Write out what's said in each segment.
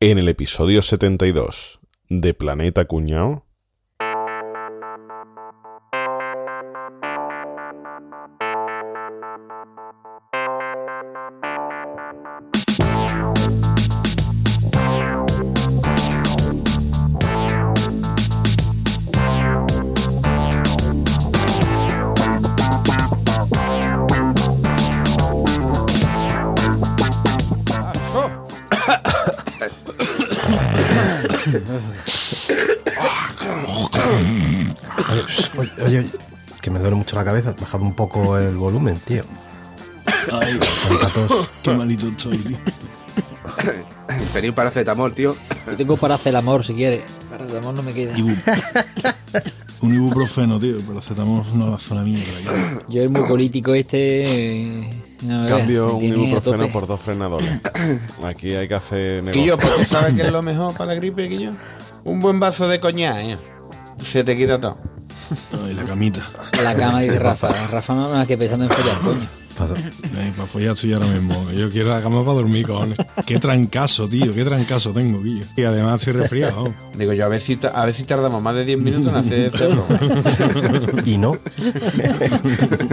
En el episodio 72 de Planeta Cuñao. Cabeza. Bajad un poco el volumen, tío. Ay, qué malito estoy, tío. Tenía un paracetamol, tío. Yo tengo para hacer el amor si quieres. Para el amor no me queda. Ibu- Un ibuprofeno, tío. Paracetamol no hace una mierda. tío. Yo el mucolítico este. eh, no me veas, Cambio un ibuprofeno por dos frenadores. Aquí hay que hacer Quillo, negocio. ¿pero tú sabes qué es lo mejor para la gripe, Quillo? Un buen vaso de coñac, ¿eh? Se te quita todo. Ay, la camita. La cama dice Rafa. Rafa no más que pensando en follar, coño. Ay, para follar estoy ahora mismo. Yo quiero la cama para dormir, cojones. Qué trancazo, tío. Qué trancazo tengo, Guillo. Y además estoy resfriado. Digo yo, a ver si, a ver si tardamos más de 10 minutos en hacer este. Y no.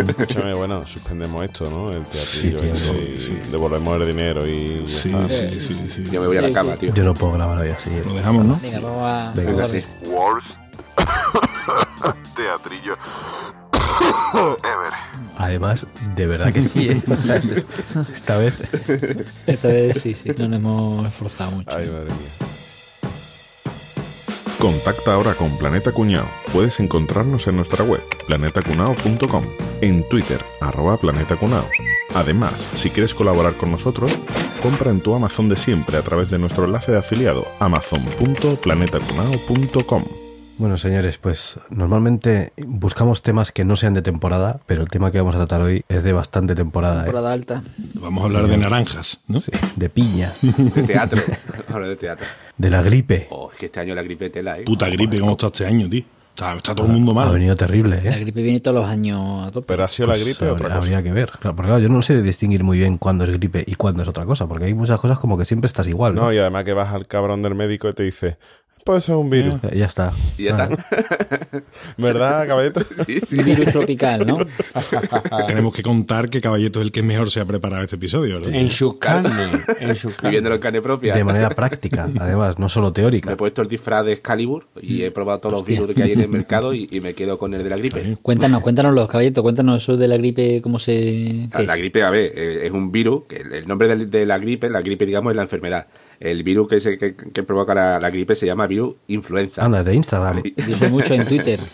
Escúchame, bueno, suspendemos esto, ¿no? El Sí, teatrillo. tío, ese, sí, y sí. Devolvemos el dinero y. ya Sí, está. sí, sí, sí, sí. Yo me voy a la cama, tío. Yo no puedo grabar hoy así. Lo dejamos, ¿no? Venga, vamos a. Venga, sí. Worst teatrillo ever. Además, de verdad que sí, ¿eh? Esta vez. Esta vez sí, sí. No nos hemos esforzado mucho. Ay, madre mía. Contacta ahora con Planeta Cuñao. Puedes encontrarnos en nuestra web, planetacunao.com, en Twitter, arroba Planeta Cunao. Además, si quieres colaborar con nosotros, compra en tu Amazon de siempre a través de nuestro enlace de afiliado, amazon.planetacunao.com. Bueno, señores, pues normalmente buscamos temas que no sean de temporada, pero el tema que vamos a tratar hoy es de bastante temporada, ¿eh? Temporada alta. Vamos a hablar de naranjas, ¿no? De piña, De teatro. Hablo de teatro. de la gripe. Oh, es que este año la gripe tela, ¿eh? Puta gripe, ¿cómo está este año, tío? Está, está todo el mundo Ha mal. venido terrible, La ¿eh? gripe viene todos los años a tope. ¿Pero ha sido la Pues gripe o otra habría- cosa? Habría que ver. Claro, porque claro, yo no sé distinguir muy bien cuándo es gripe y cuándo es otra cosa, porque hay muchas cosas como que siempre estás igual, ¿no? No, y además que vas al cabrón del médico y te dice, pues eso es un virus. Eh, Ya está. Ya está. ¿Verdad, caballito? Sí, sí. Virus tropical, ¿no? Tenemos que contar que Caballeto es el que mejor se ha preparado este episodio, ¿verdad? En sus carnes. En sus carnes. Viviéndolo en carne propia. De manera práctica, además, no solo Me teórica. he puesto el disfraz de Excalibur y he probado todos los virus que hay en el mercado y, y me quedo con el de la gripe. Cuéntanos, cuéntanos los caballitos, cuéntanos eso de la gripe, cómo se. qué La, la gripe, a ver, eh, es un virus, que el, el nombre de, la gripe, la gripe, digamos, es la enfermedad. El virus que, se, que, que provoca la, la gripe se llama virus influenza. Anda, de Instagram. Soy mucho en Twitter.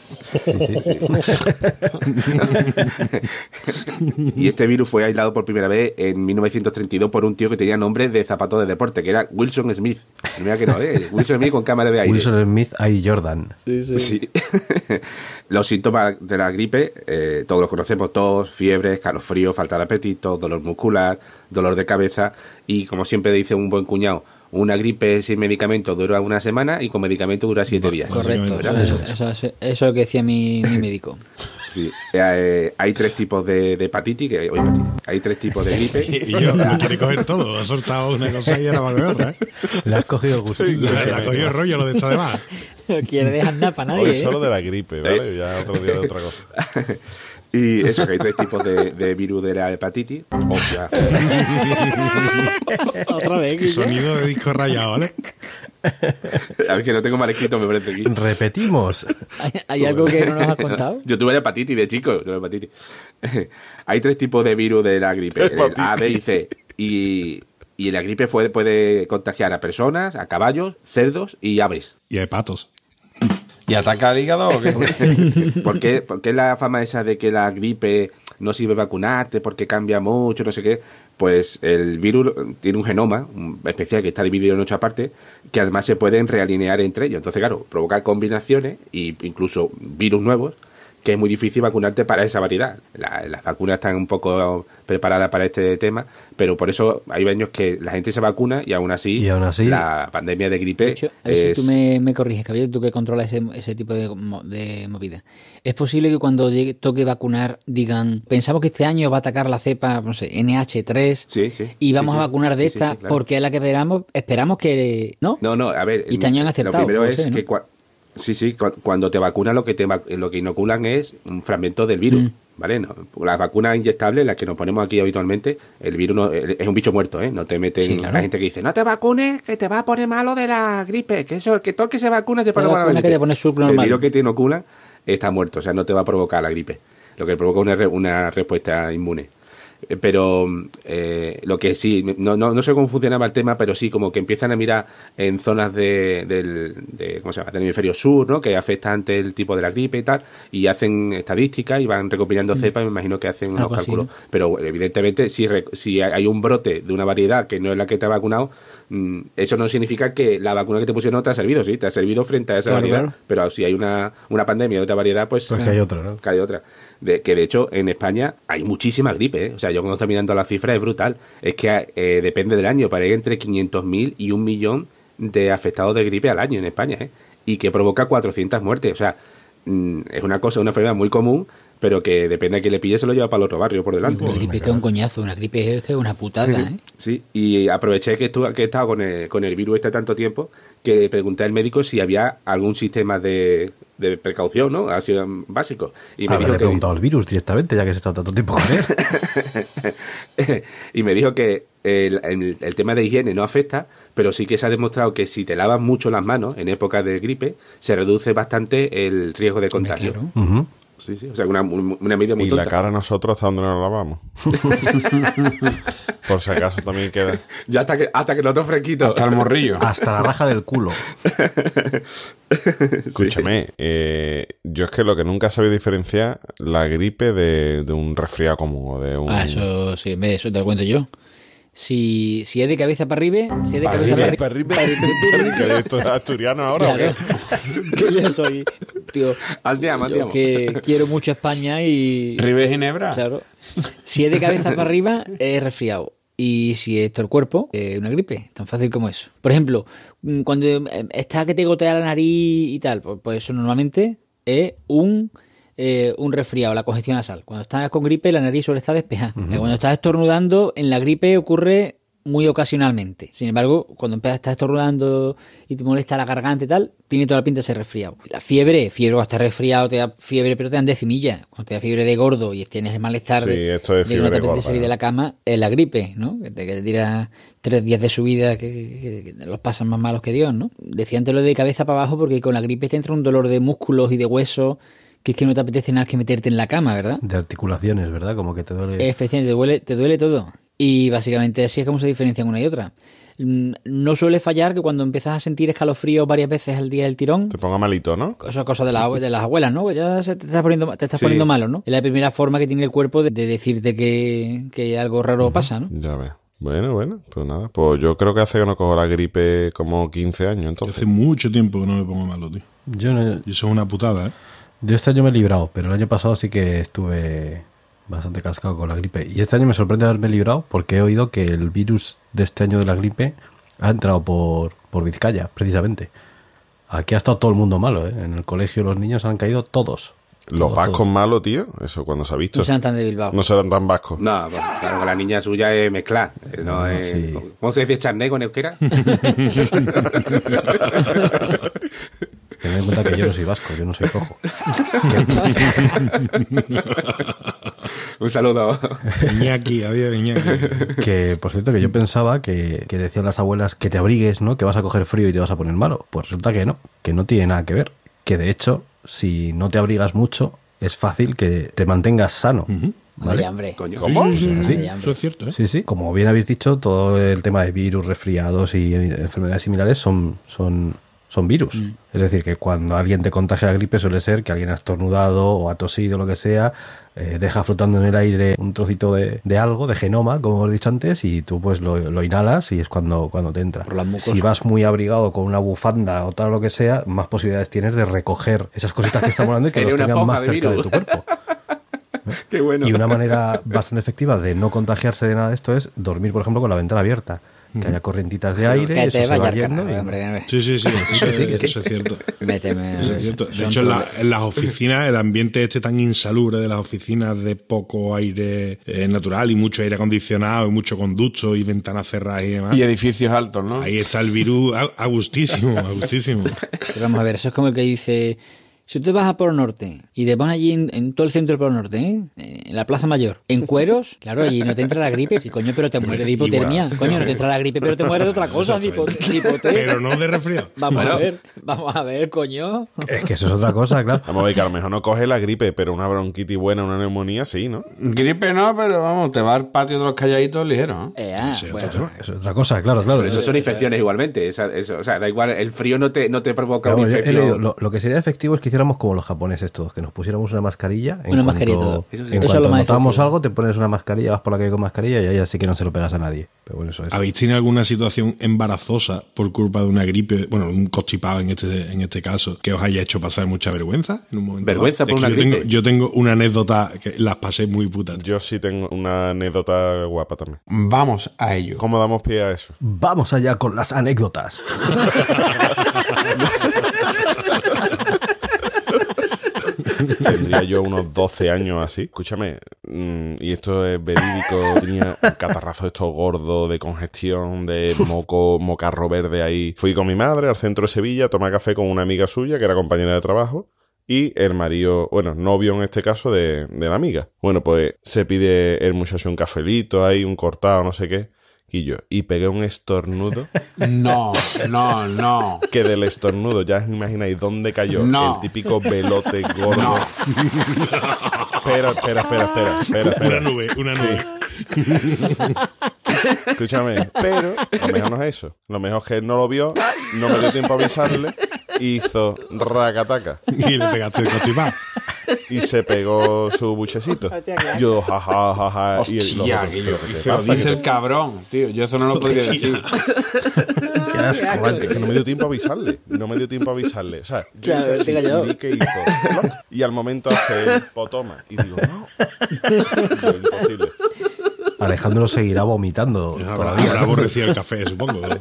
y este virus fue aislado por primera vez en 1932 por un tío que tenía nombre de zapato de deporte, que era Wilson Smith. Mira que no, ¿eh? Wilson Smith con cámara de aire. Wilson Smith y Jordan. Sí. los síntomas de la gripe, eh, todos los conocemos, tos, fiebre, escalofrío, falta de apetito, dolor muscular, dolor de cabeza y, como siempre dice un buen cuñado, una gripe sin medicamento dura una semana y con medicamento dura siete días. Correcto. Básicamente, Eso, eso- eso- eso es lo que decía mi, mi médico. Sí. Eh, hay tres tipos de, de hepatitis, que, oye, hepatitis, hay tres tipos de gripe. Y yo, me quiere coger todo. Ha soltado una cosa y ahora va de otra, ¿eh? Le has cogido el gustillo. Le ha cogido el rollo lo de esta de más. No quiere dejar nada para nadie. Hoy ¿eh? solo de la gripe, ¿vale? Ya otro día de otra cosa. Y eso, que hay tres tipos de, de virus de la hepatitis. Hostia. Otra vez. Sonido de disco rayado, ¿vale? A ver, que no tengo mal escrito, me parece aquí. Repetimos. ¿Hay, hay algo que no nos has contado? Yo tuve la hepatitis de chico, tuve hepatitis. Hay tres tipos de virus de la gripe, el A, B y C. Y, y la gripe puede, puede contagiar a personas, a caballos, cerdos y aves. Y hay patos. ¿Y ataca al hígado o qué? ¿Por qué, la fama esa de que la gripe no sirve vacunarte porque cambia mucho, no sé qué? Pues el virus tiene un genoma especial que está dividido en ocho partes que además se pueden realinear entre ellos. Entonces, claro, provoca combinaciones e incluso virus nuevos que es muy difícil vacunarte para esa variedad. La- las vacunas están un poco preparadas para este tema, pero por eso hay años que la gente se vacuna y aún así, Y aún así- la pandemia de gripe De hecho, a ver es... si tú me, me corriges, Caballero, tú que controlas ese, ese tipo de, mo- de movida. ¿Es posible que cuando llegue, toque vacunar digan, pensamos que este año va a atacar la cepa, no sé, NH3 Sí, sí. y vamos sí. a vacunar de esta sí, claro. porque es la que esperamos, esperamos que... ¿No? No, no, a ver, Y te han lo acertado, primero es sí, sí, cu- cuando te vacunan lo que te lo que inoculan es un fragmento del virus, Mm. ¿vale? No, las vacunas inyectables, las que nos ponemos aquí habitualmente, el virus no- es un bicho muerto, ¿eh? No te meten Sí, claro. la gente que dice, "No te vacunes, que te va a poner malo de la gripe", que eso que todo el que se vacuna te pone malo de la El virus que te inoculan está muerto, o sea, no te va a provocar la gripe. Lo que provoca una, una respuesta inmune. Eh, Pero eh, lo que sí, no, no, no sé cómo funcionaba el tema, pero sí, como que empiezan a mirar en zonas de, del, de, ¿cómo se llama? del hemisferio sur, ¿no? que afecta ante el tipo de la gripe y tal, y hacen estadísticas y van recopilando cepas, me imagino que hacen unos así, cálculos. ¿no? Pero evidentemente, si, si hay un brote de una variedad que no es la que te ha vacunado, mm, eso no significa que la vacuna que te pusieron no te ha servido, sí, te ha servido frente a esa Claro, variedad, claro. pero si hay una, una pandemia de otra variedad, pues Pues que hay otra, ¿no? que hay otra. De, que de hecho en España hay muchísima gripe. ¿eh? O sea, yo cuando estoy mirando las cifras es brutal. Es que eh, depende del año, pero hay entre 500.000 y un millón de afectados de gripe al año en España. ¿eh? Y que provoca 400 muertes. O sea, mm, es una cosa, una enfermedad muy común, pero que depende de quién le pille, se lo lleva para el otro barrio por delante. Una gripe que es un coñazo, una gripe es que es una putada, ¿eh? Sí, y aproveché que, estuve, que he estado con el, con el virus este tanto tiempo que pregunté al médico si había algún sistema de, de precaución, ¿no? Así um, básico. Y me dijo que, preguntado al virus directamente, ya que has estado tanto tiempo con él. y me dijo que el, el- el tema de higiene no afecta, pero sí que se ha demostrado que si te lavas mucho las manos en época de gripe, se reduce bastante el riesgo de contagio. claro. Sí, sí, o sea, una, una medida muy Y la cara nosotros hasta donde nos lavamos. Por si acaso también queda. Ya hasta que, hasta que noto fresquito. Hasta el morrillo. Hasta la raja del culo. Escúchame, eh, yo es que lo que nunca he sabido diferenciar la gripe de, de un resfriado común o de un. Ah, eso sí, ve, eso te lo cuento yo. Si, si es de cabeza para arriba, si es de cabeza para Para arriba. arriba, que esto es asturiano ahora. Claro. que yo soy, tío, Andiamo, yo andiamo. que quiero mucho España y... Ribes Ginebra. Claro. Si es de cabeza para arriba, es resfriado. Y si es todo el cuerpo, es una gripe. Tan fácil como eso. Por ejemplo, mm, cuando eh, está que te gotea la nariz y tal, pues, pues eso normalmente es un, eh, un resfriado, la congestión nasal. Cuando estás con gripe, la nariz suele estar despejada. Cuando estás estornudando, en la gripe ocurre muy ocasionalmente. Sin embargo, cuando empiezas a estar estornudando y te molesta la garganta y tal, tiene toda la pinta de ser resfriado. La fiebre, fiebre o estar resfriado, te da fiebre, pero te dan decimilla. Cuando te da fiebre de gordo y tienes el malestar Sí, de, esto es de que no fiebre te apetece gorda, salir ¿no? de la cama, es la gripe, ¿no? Que te, que te tira tres días de su vida que, que- que los pasan más malos que Dios, ¿no? Decía antes lo de cabeza para abajo porque con la gripe te entra un dolor de músculos y de huesos que es que no te apetece nada que meterte en la cama, ¿verdad? De articulaciones, ¿verdad? Como que te duele. Efectivamente, te duele, te duele todo. Y básicamente así es como se diferencian una y otra. Mm, No suele fallar que cuando empiezas a sentir escalofríos varias veces al día del tirón, Te ponga malito, ¿no? eso es cosa de, la, de las abuelas, ¿no? Ya se te estás poniendo, te estás Sí. poniendo malo, ¿no? Es la primera forma que tiene el cuerpo de, de decirte que, que algo raro pasa, ¿no? Ya ves. Bueno, bueno, pues nada. Pues yo creo que hace que no cojo la gripe como 15 años, entonces. Hace mucho tiempo que no me pongo malo, tío. Yo, no- Y eso es una putada, ¿eh? Yo este año me he librado, pero el año pasado sí que estuve bastante cascado con la gripe. Y este año me sorprende haberme librado porque he oído que el virus de este año de la gripe ha entrado por, por Vizcaya, precisamente. Aquí ha estado todo el mundo malo, ¿eh? En el colegio los niños han caído todos. Los Todos, vascos todos. malos, tío, eso cuando se ha visto. No sean tan de Bilbao. No serán tan vascos. No, pues, claro, que la niña suya es mezclar. eh, No, es, sí. ¿Cómo se dice charnego en euskera? Tened en cuenta que yo no soy vasco, yo no soy rojo. Un saludo. Iñaki, había Iñaki. Que, por cierto, que yo pensaba que, que decían las abuelas que te abrigues, ¿no? Que vas a coger frío y te vas a poner malo. Pues resulta que no, que no tiene nada que ver. Que de hecho, si no te abrigas mucho, es fácil que te mantengas sano. ¿Vale? Vaya, hombre. Coño. ¿Cómo? Sí, sí, sí, Sí. Eso es cierto, ¿eh? Sí, sí. Como bien habéis dicho, todo el tema de virus, resfriados y enfermedades similares son, son son virus. Es decir, que cuando alguien te contagia la gripe suele ser que alguien ha estornudado o ha tosido, lo que sea, eh, deja flotando en el aire un trocito de, de algo, de genoma, como hemos dicho antes, y tú pues lo, lo inhalas y es cuando, cuando te entra. Si vas muy abrigado con una bufanda o tal lo que sea, más posibilidades tienes de recoger esas cositas que estamos hablando y que los tengan más de cerca de tu cuerpo. Qué bueno. Y una manera bastante efectiva de no contagiarse de nada de esto es dormir, por ejemplo, con la ventana abierta. Que haya corrientitas de aire, Que eso te vaya y-. Sí, sí, sí, eso, es- eso es cierto. Méteme. Eso es cierto. De hecho, en, la- proble- en las oficinas, el ambiente este tan insalubre de las oficinas de poco aire eh, natural y mucho aire acondicionado y mucho conducto y ventanas cerradas y demás. Y edificios altos, ¿no? Ahí está el virus a, a gustísimo, a gustísimo. Pero vamos a ver, eso es como el que dice, si tú te vas a Polo Norte y te pones allí en, en todo el centro del Polo Norte, ¿eh? en la Plaza Mayor, en cueros, claro, allí no te entra la gripe, sí, coño, pero te mueres de hipotermia, Igual. coño, no te entra la gripe, pero te mueres de otra cosa, de. Pero no de resfriado. Vamos a ver, vamos a ver, coño. Es que eso es otra cosa, claro. Vamos a ver, que a lo mejor no coge la gripe, pero una bronquitis buena, una neumonía, sí, ¿no? Gripe no, pero vamos, te va al patio de los calladitos ligero. ¿eh? Eh, ah, Sí, bueno, otro Eso es otra cosa, claro, claro. Pero eso son infecciones igualmente. esa- eso, o sea, da igual, el frío no te, no te provoca una infección. leído, lo, lo que sería efectivo es que hiciéramos como los japoneses todos, que nos pusiéramos una mascarilla. En Una cuanto, mascarilla todo. Eso sí. En Eso es cuanto lo más notamos algo, te pones una mascarilla, vas por la calle con mascarilla y ahí así que no se lo pegas a nadie. Pero bueno, eso es. ¿Habéis tenido alguna situación embarazosa por culpa de una gripe, bueno, un constipado en este, en este caso, que os haya hecho pasar mucha vergüenza en un momento? ¿Vergüenza dado? por una yo gripe? Tengo, yo tengo una anécdota que las pasé muy putas. Yo sí tengo una anécdota guapa también. Vamos a ello. ¿Cómo damos pie a eso? Vamos allá con las anécdotas. Tendría yo unos 12 años así. Escúchame, mm, y esto es verídico. Tenía un catarrazo de estos gordo, de congestión, de moco, mocarro verde ahí. Fui con mi madre al centro de Sevilla a tomar café con una amiga suya que era compañera de trabajo. Y el marido, bueno, novio en este caso de, de la amiga. Bueno, pues se pide el muchacho un cafelito ahí, un cortado, no sé qué. Y yo, y pegué un estornudo No, no, no. que del estornudo ya os imagináis dónde cayó No. el típico velote gordo. No. Espera, espera, espera, espera, espera, Una nube, una nube. Escúchame, pero lo mejor no es eso. Lo mejor es que él no lo vio, no me dio tiempo a avisarle, hizo racataca Y le pegaste el constipado. y se pegó su buchecito. Yo, jaja, jaja. y el- Hostia, que yo, ¿pero qué te dice, el cabrón, tío. Yo eso no lo podría decir. Qué asco. Es que no me dio tiempo a avisarle. No me dio tiempo a avisarle. O sea, yo Claro, hice así calló. y vi que hizo. ¡ploc! Y al momento hace el potoma. Y digo, no. Digo, imposible. Alejandro seguirá vomitando Habrá, todavía. habrá aborrecido el café, supongo. ¿no?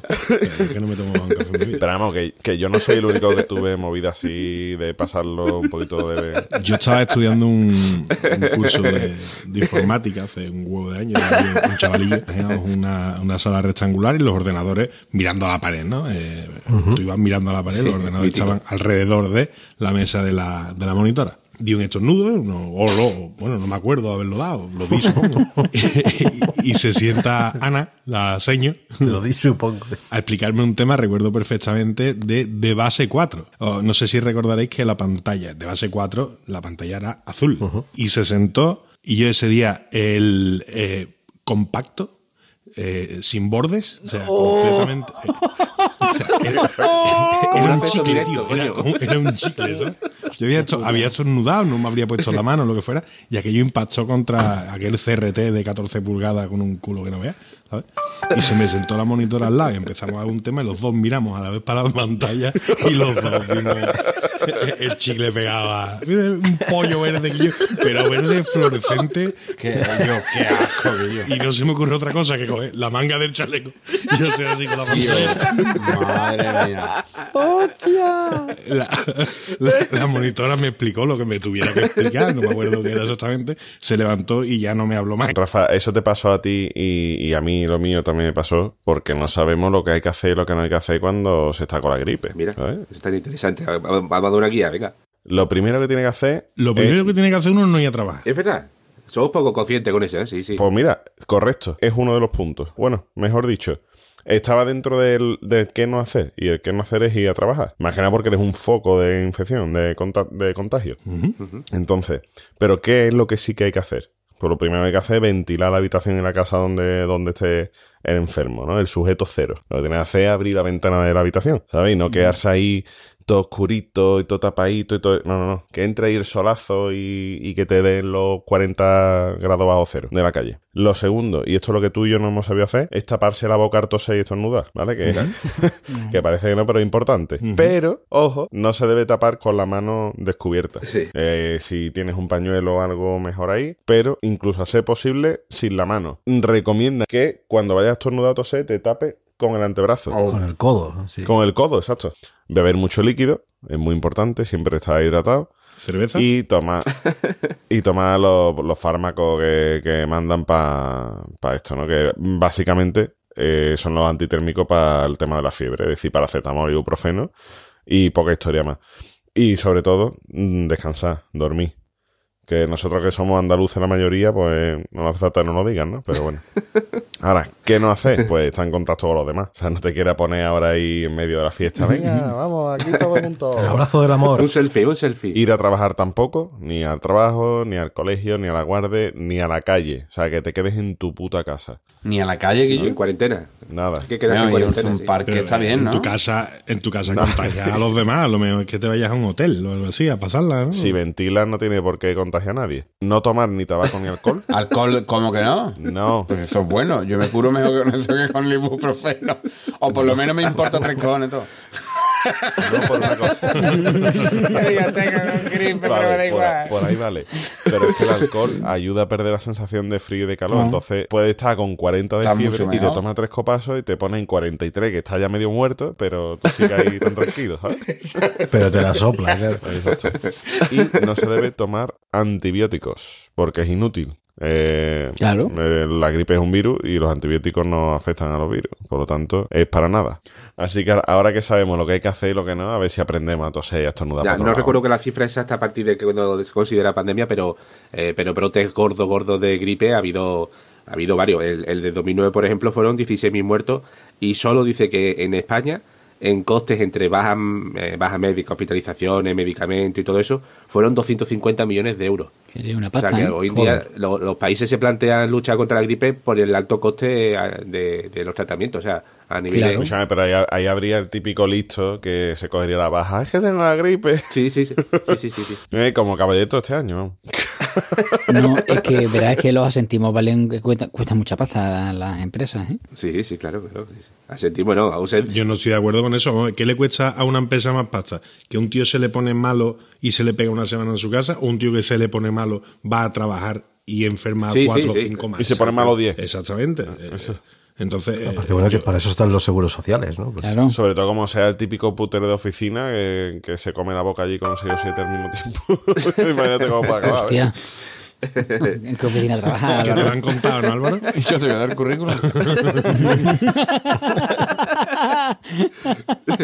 Es que no me tomo un café en mi vida. Pero vamos, que, que yo no soy el único que tuve movida así de pasarlo un poquito de. Yo estaba estudiando un, un curso de, de informática hace un huevo de años, un chavalillo. Teníamos una, una sala rectangular y los ordenadores mirando a la pared, ¿no? Eh, Tú ibas mirando a la pared, los ordenadores estaban alrededor de la mesa de la, de la monitora. Di un estornudo, uno- o lo, bueno, no me acuerdo haberlo dado, lo vi supongo. y, y se sienta Ana, la seño, Lo di, supongo. a explicarme un tema, recuerdo perfectamente, de, de base 4. O, no sé si recordaréis que la pantalla de base 4, la pantalla era azul. Y se sentó y yo ese día el eh, compacto, eh, sin bordes, o sea, completamente... eh, o sea, era, era un un acceso chicle, directo, tío, era, como- era un chicle, ¿sabes? Yo había, hecho, había estornudado, no me habría puesto la mano, lo que fuera, y aquello impactó contra aquel CRT de 14 pulgadas con un culo que no veas, ¿sabes? Y se me sentó la monitora al lado y empezamos a ver un tema y los dos miramos a la vez para la pantalla y los dos vimos el chicle pegado a un pollo verde, pero verde fluorescente yo, qué asco yo. y no se me ocurre otra cosa que coger la manga del chaleco y yo estoy así con la pantalla. madre mía. La, la- la monitora me explicó lo que me tuviera que explicar, no me acuerdo qué era exactamente, se levantó y ya no me habló más. Rafa, eso te pasó a ti y, y a mí lo mío también me pasó porque no sabemos lo que hay que hacer y lo que no hay que hacer cuando se está con la gripe. Mira, es tan interesante. Va- va- Vamos a dar una guía, venga. Lo primero que tiene que hacer. Lo es- primero que tiene que hacer uno es no ir a trabajar. Es verdad. Somos poco conscientes con eso, ¿eh? Sí, sí. Pues mira, correcto, es uno de los puntos. Bueno, mejor dicho, estaba dentro del, del qué no hacer y el qué no hacer es ir a trabajar. Más que nada porque eres un foco de infección, de, conta- de contagio. Entonces, ¿pero qué es lo que sí que hay que hacer? Pues lo primero que hay que hacer es ventilar la habitación en la casa donde, donde esté el enfermo, ¿no? El sujeto cero. Lo que tiene que hacer es abrir la ventana de la habitación, ¿sabes? Y no quedarse ahí todo oscurito y todo tapadito y todo... No, no, no. Que entre ahí el solazo y, y que te den los 40 grados bajo cero de la calle. Lo segundo, y esto es lo que tú y yo no hemos sabido hacer, es taparse la boca, toser y estornudar, ¿vale? Que, que parece que no, pero es importante. Pero, ojo, no se debe tapar con la mano descubierta. Sí. Eh, si tienes un pañuelo o algo mejor ahí, pero incluso a ser posible sin la mano. Recomienda que cuando vayas a estornudar o toser te tape con el antebrazo. Con el codo, sí. Con el codo, exacto. Beber mucho líquido, es muy importante, siempre estar hidratado. ¿Cerveza? Y toma, y toma los, los fármacos que, que mandan para esto, ¿no? Que básicamente eh, son los antitérmicos para el tema de la fiebre, es decir, paracetamol y ibuprofeno y poca historia más. Y sobre todo, mm, descansar, dormir. Que nosotros que somos andaluces la mayoría, pues no hace falta que nos lo digan, ¿no? Pero bueno. Ahora, ¿qué no haces? Pues estar en contacto con los demás. O sea, no te quieras poner ahora ahí en medio de la fiesta. Venga, vamos, aquí todos juntos. El abrazo del amor. Un selfie, un selfie. Ir a trabajar tampoco, ni al trabajo, ni al colegio, ni a la guardia, ni a la calle. O sea, que te quedes en tu puta casa. Ni a la calle, Sí, Guillo. en cuarentena. Nada. Hay que quedarse en un, cuarentena. un sí. parque Pero está bien, en ¿no? tu casa, en tu casa contagiar a los demás. A lo mejor es que te vayas a un hotel o algo así, a pasarla, ¿no? Si ventilas no tiene por qué contagiar a nadie. No tomar ni tabaco ni alcohol. Alcohol, ¿cómo que no? No. Pues eso es bueno. Yo me curo mejor con eso que con el ibuprofeno. O por lo menos me importa tres cojones todo. No por una cosa. ya tengo gripe, Vale, por, ahí- por ahí vale. Pero es que el alcohol ayuda a perder la sensación de frío y de calor. Entonces puedes estar con 40 de Está fiebre y te tomas tres copazos y te pones en 43, que está ya medio muerto, pero tú sigues ahí tan tranquilo, ¿sabes? Pero te la sopla, claro. Exacto. Y no se debe tomar antibióticos, porque es inútil. Eh, Claro. eh, la gripe es un virus y los antibióticos no afectan a los virus. Por lo tanto, es para nada. Así que ahora que sabemos lo que hay que hacer y lo que no, a ver si aprendemos a toser y a estornudar. Ya, no lado. recuerdo que la cifra exacta a partir de que cuando se considera pandemia, pero, eh, pero brotes gordos, gordos de gripe ha habido, ha habido varios. El, el de 2009, por ejemplo, fueron 16.000 muertos y solo dice que en España, en costes entre baja, eh, baja médica, hospitalizaciones, medicamentos y todo eso, fueron 250 millones de euros. Que una O sea que ¿eh? hoy en día lo- los países se plantean luchar contra la gripe por el alto coste eh, de, de los tratamientos. O sea, a nivel Claro. de- Escúchame, pero ahí, ahí habría el típico listo que se cogería la baja. Es que tengo la gripe. Sí, sí, sí. sí, sí, sí, sí. Eh, como caballeto este año. No, es que verás que los asentimos valen, que cuesta, cuesta mucha pasta a las empresas, ¿eh? Sí, sí, claro, claro. sí, sí. A sentir, bueno, a usted- Yo no estoy de acuerdo con eso. ¿Qué le cuesta a una empresa más pasta? ¿Que un tío se le pone malo y se le pega una semana en su casa? ¿O un tío que se le pone malo va a trabajar y enferma a Sí, cuatro sí, o cinco más? Y se pone malo 10. Exactamente. Eh, Entonces, eh, Aparte, bueno, que para eso están los seguros sociales, ¿no? Pues- Claro. Sobre todo como sea el típico putero de oficina que, que se come la boca allí con 6 o 7 al mismo tiempo. Imagínate cómo puede acabar. ¿eh? Hostia. ¿En qué oficina trabajas? que te lo han contado, ¿no, Álvaro? Y yo te voy a dar el currículum.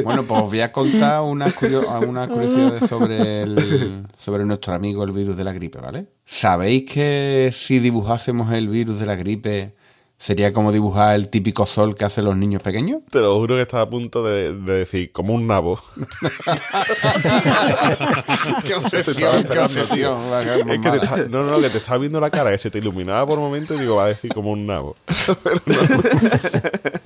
bueno, pues os voy a contar unas, curio- algunas curiosidades sobre, el, sobre nuestro amigo el virus de la gripe, ¿vale? ¿Sabéis que si dibujásemos el virus de la gripe sería como dibujar el típico sol que hacen los niños pequeños? Te lo juro que estaba a punto de, de decir, como un nabo. ¡Qué obsesión, qué obsesión! Es que te está, no, no, no, que te estaba viendo la cara, que se te iluminaba por un momento y digo, va a decir como un nabo.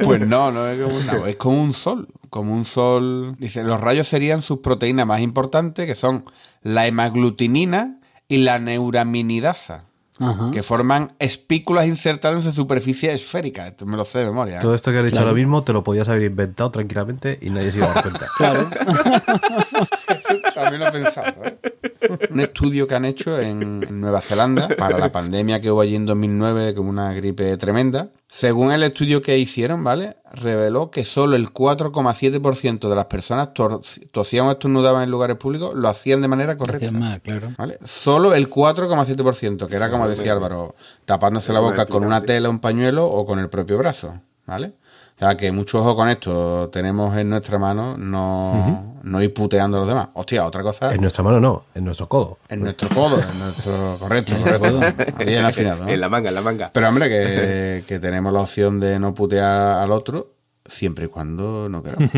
Pues no, no es como un nabo, es como un sol. Como un sol. Dice, los rayos serían sus proteínas más importantes, que son la hemaglutinina y la neuraminidasa, Ajá. que forman espículas insertadas en su superficie esférica. Esto me lo sé de memoria. ¿eh? Todo esto que has dicho ahora mismo te lo podías haber inventado tranquilamente y nadie se iba a dar cuenta. Claro. También lo he pensado. ¿eh? Un estudio que han hecho en, en Nueva Zelanda para la pandemia que hubo allí en 2009, como una gripe tremenda. Según el estudio que hicieron, ¿vale? Reveló que solo el 4,7% de las personas tosían o estornudaban en lugares públicos lo hacían de manera correcta. Hacían mal, claro. ¿Vale? Solo el 4,7%, que era como decía Álvaro, tapándose la boca con una tela, un pañuelo o con el propio brazo. ¿Vale? O sea que mucho ojo con esto. Tenemos en nuestra mano no, no ir puteando a los demás. Hostia, otra cosa. En nuestra mano no, en nuestro codo. En nuestro codo, en nuestro. Correcto, correcto. Bien afinado. ¿no? en la manga, en la manga. Pero hombre, que, que tenemos la opción de no putear al otro siempre y cuando no queramos.